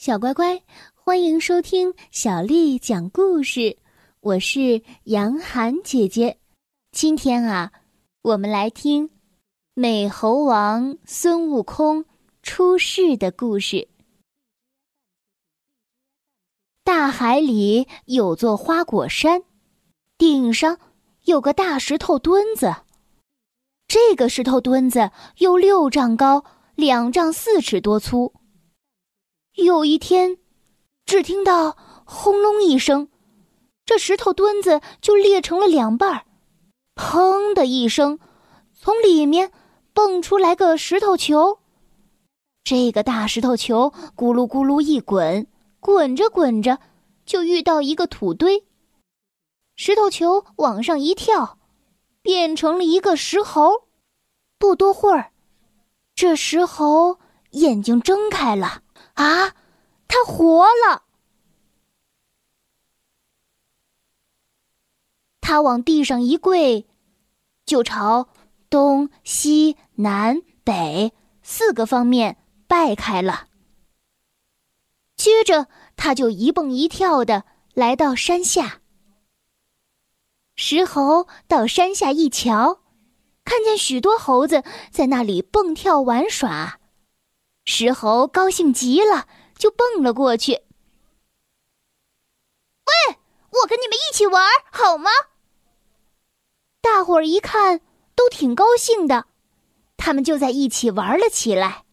小乖乖，欢迎收听小丽讲故事。我是杨涵姐姐。今天啊，我们来听美猴王孙悟空出世的故事。大海里有座花果山，顶上有个大石头墩子。这个石头墩子有六丈高，两丈四尺多粗。有一天，只听到轰隆一声，这石头墩子就裂成了两半儿。砰的一声，从里面蹦出来个石头球。这个大石头球咕噜咕噜一滚，滚着滚着就遇到一个土堆。石头球往上一跳，变成了一个石猴。不多会儿，这石猴眼睛睁开了。啊，他活了！他往地上一跪，就朝东西南北四个方面拜开了。接着，他就一蹦一跳的来到山下。石猴到山下一瞧，看见许多猴子在那里蹦跳玩耍。石猴高兴极了，就蹦了过去。喂，我跟你们一起玩好吗？大伙儿一看，都挺高兴的，他们就在一起玩了起来。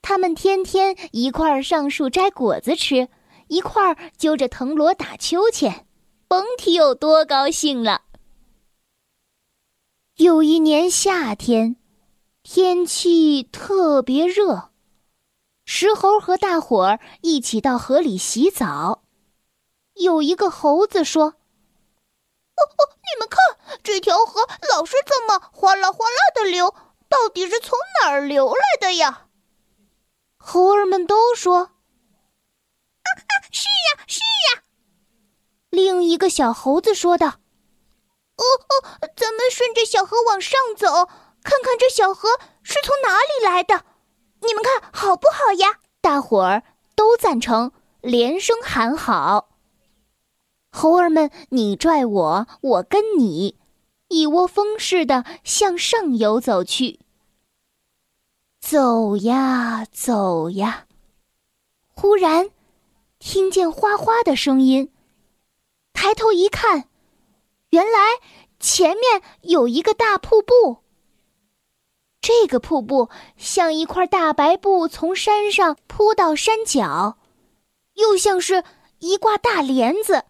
他们天天一块儿上树摘果子吃，一块儿揪着藤萝打秋千，甭提有多高兴了。有一年夏天，天气特别热。石猴和大伙儿一起到河里洗澡。有一个猴子说：“哦哦，你们看，这条河老是这么哗啦哗啦的流，到底是从哪儿流来的呀？”猴儿们都说：“啊啊，是呀，是呀。”另一个小猴子说道：“哦哦，咱们顺着小河往上走，看看这小河是从哪里来的。”你们看好不好呀？大伙儿都赞成，连声喊好。猴儿们你拽我，我跟你，一窝蜂似的向上游走去。走呀走呀，忽然听见哗哗的声音，抬头一看，原来前面有一个大瀑布。这个瀑布像一块大白布从山上铺到山脚，又像是一挂大帘子，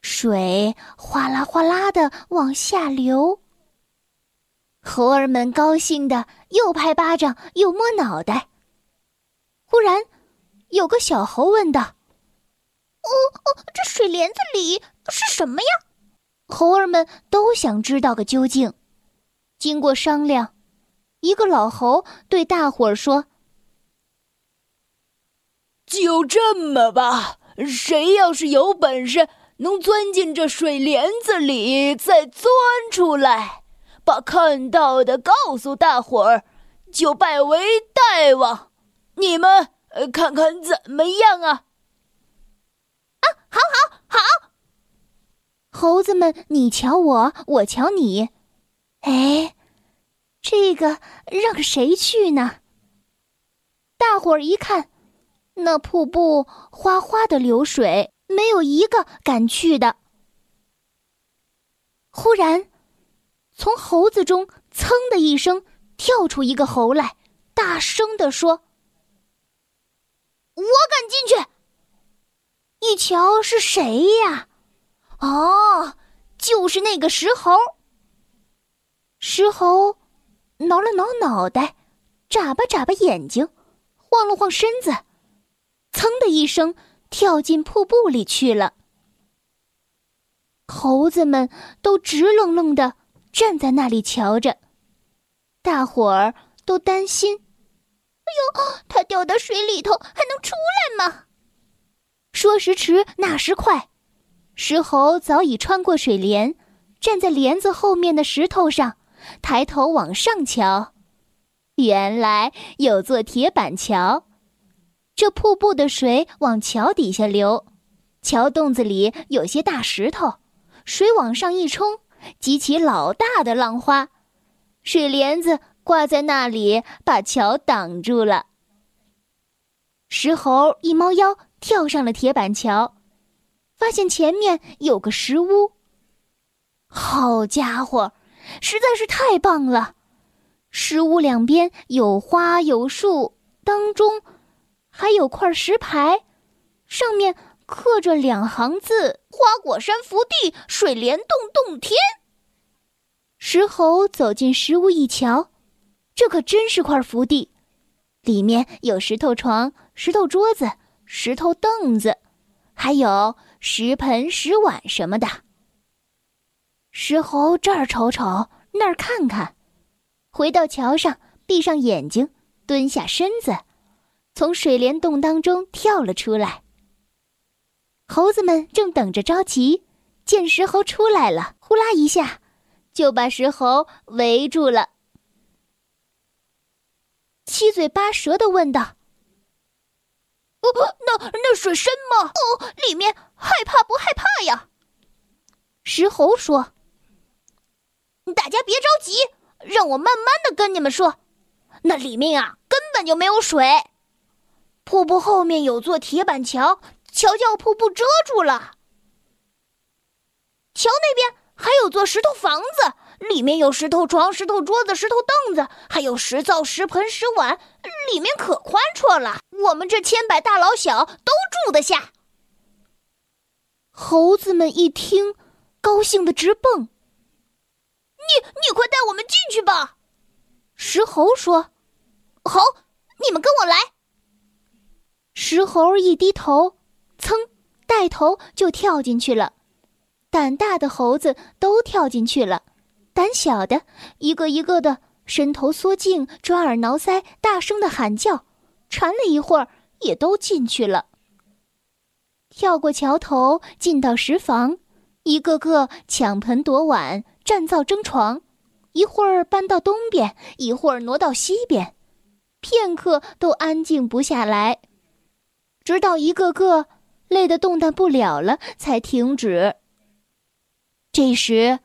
水哗啦哗啦的往下流。猴儿们高兴的又拍巴掌又摸脑袋。忽然，有个小猴问道：“哦哦，这水帘子里是什么呀？”猴儿们都想知道个究竟。经过商量。一个老猴对大伙儿说：“就这么吧，谁要是有本事能钻进这水帘子里，再钻出来，把看到的告诉大伙儿，就拜为大王。你们看看怎么样啊？”啊，好好好！猴子们，你瞧我，我瞧你，哎。这个让谁去呢？大伙儿一看，那瀑布哗哗的流水，没有一个敢去的。忽然，从猴子中“噌”的一声跳出一个猴来，大声的说：“我敢进去！”一瞧是谁呀？哦，就是那个石猴。石猴。挠了挠脑袋，眨巴眨巴眼睛，晃了晃身子，噌的一声跳进瀑布里去了。猴子们都直愣愣的站在那里瞧着，大伙儿都担心：“哎呦，他掉到水里头还能出来吗？”说时迟，那时快，石猴早已穿过水帘，站在帘子后面的石头上。抬头往上瞧，原来有座铁板桥。这瀑布的水往桥底下流，桥洞子里有些大石头，水往上一冲，激起老大的浪花，水帘子挂在那里，把桥挡住了。石猴一猫腰跳上了铁板桥，发现前面有个石屋。好家伙，实在是太棒了！石屋两边有花有树，当中还有块石牌，上面刻着两行字：“花果山福地，水帘洞洞天。”石猴走进石屋一瞧，这可真是块福地，里面有石头床、石头桌子、石头凳子，还有石盆、石碗什么的。石猴这儿瞅瞅，那儿看看，回到桥上，闭上眼睛，蹲下身子，从水帘洞当中跳了出来。猴子们正等着着急，见石猴出来了，呼啦一下，就把石猴围住了。七嘴八舌的问道：“哦，那那水深吗？哦，里面害怕不害怕呀？”石猴说。大家别着急，让我慢慢的跟你们说。那里面啊，根本就没有水。瀑布后面有座铁板桥，桥叫瀑布遮住了。桥那边还有座石头房子，里面有石头床、石头桌子、石头凳子，还有石灶、石盆、石碗，里面可宽绰了。我们这千百大老小都住得下。猴子们一听，高兴的直蹦。你你快带我们进去吧，石猴说：“好，你们跟我来。”石猴一低头，噌，带头就跳进去了。胆大的猴子都跳进去了，胆小的一个一个的伸头缩颈，抓耳挠腮，大声的喊叫，缠了一会儿，也都进去了。跳过桥头，进到石房，一个个抢盆夺碗。占灶争床，一会儿搬到东边，一会儿挪到西边，片刻都安静不下来，直到一个个累得动弹不了了，才停止。这时，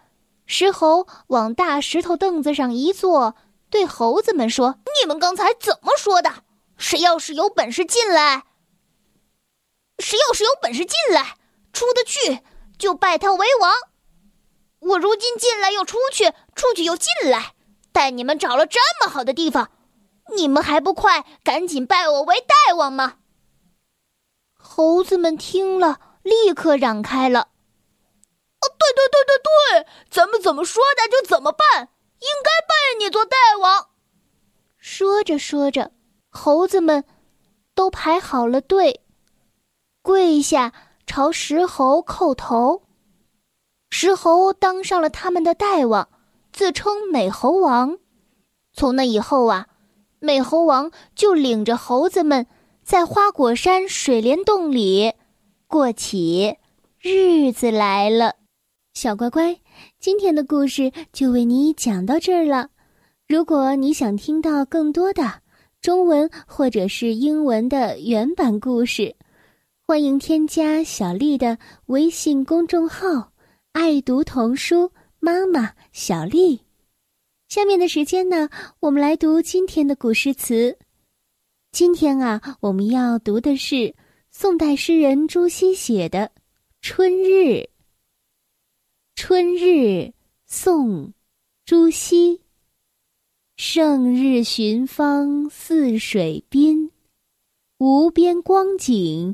石猴往大石头凳子上一坐，对猴子们说：“你们刚才怎么说的？谁要是有本事进来，谁要是有本事进来，出得去就拜他为王。”我如今进来又出去，出去又进来，带你们找了这么好的地方，你们还不快赶紧拜我为大王吗？猴子们听了，立刻嚷开了：“哦，对对对对对，咱们怎么说的就怎么办，应该拜你做大王。”说着说着，猴子们都排好了队，跪下朝石猴叩头。石猴当上了他们的大王，自称美猴王。从那以后啊，美猴王就领着猴子们在花果山水帘洞里过起日子来了。小乖乖，今天的故事就为你讲到这儿了。如果你想听到更多的中文或者是英文的原版故事，欢迎添加小丽的微信公众号。爱读童书，妈妈小丽。下面的时间呢，我们来读今天的古诗词。今天啊，我们要读的是宋代诗人朱熹写的《春日》。《春日》宋·朱熹。胜日寻芳泗水滨，无边光景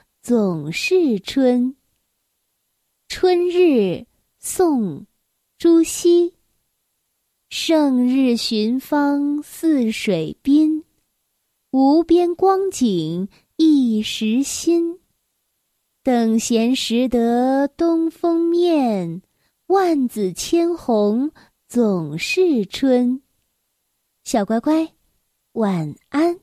总是春。春日，宋，朱熹。胜日寻芳泗水滨，无边光景一时新。等闲识得东风面，万紫千红总是春。小乖乖，晚安。